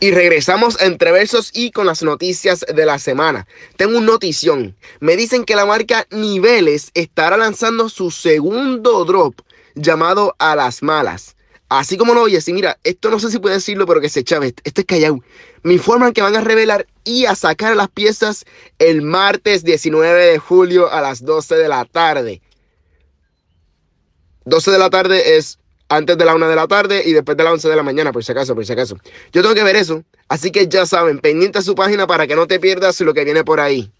Y regresamos entre versos y con las noticias de la semana. Tengo una notición. Me dicen que la marca Niveles estará lanzando su segundo drop llamado A las Malas. Así como lo oyes, y mira, esto no sé si puedo decirlo, pero que se chave, esto es callado. Me informan que van a revelar y a sacar las piezas el martes 19 de julio a las 12 de la tarde. 12 de la tarde es antes de la una de la tarde y después de las 11 de la mañana, por si acaso, por si acaso. Yo tengo que ver eso, así que ya saben, pendiente a su página para que no te pierdas lo que viene por ahí.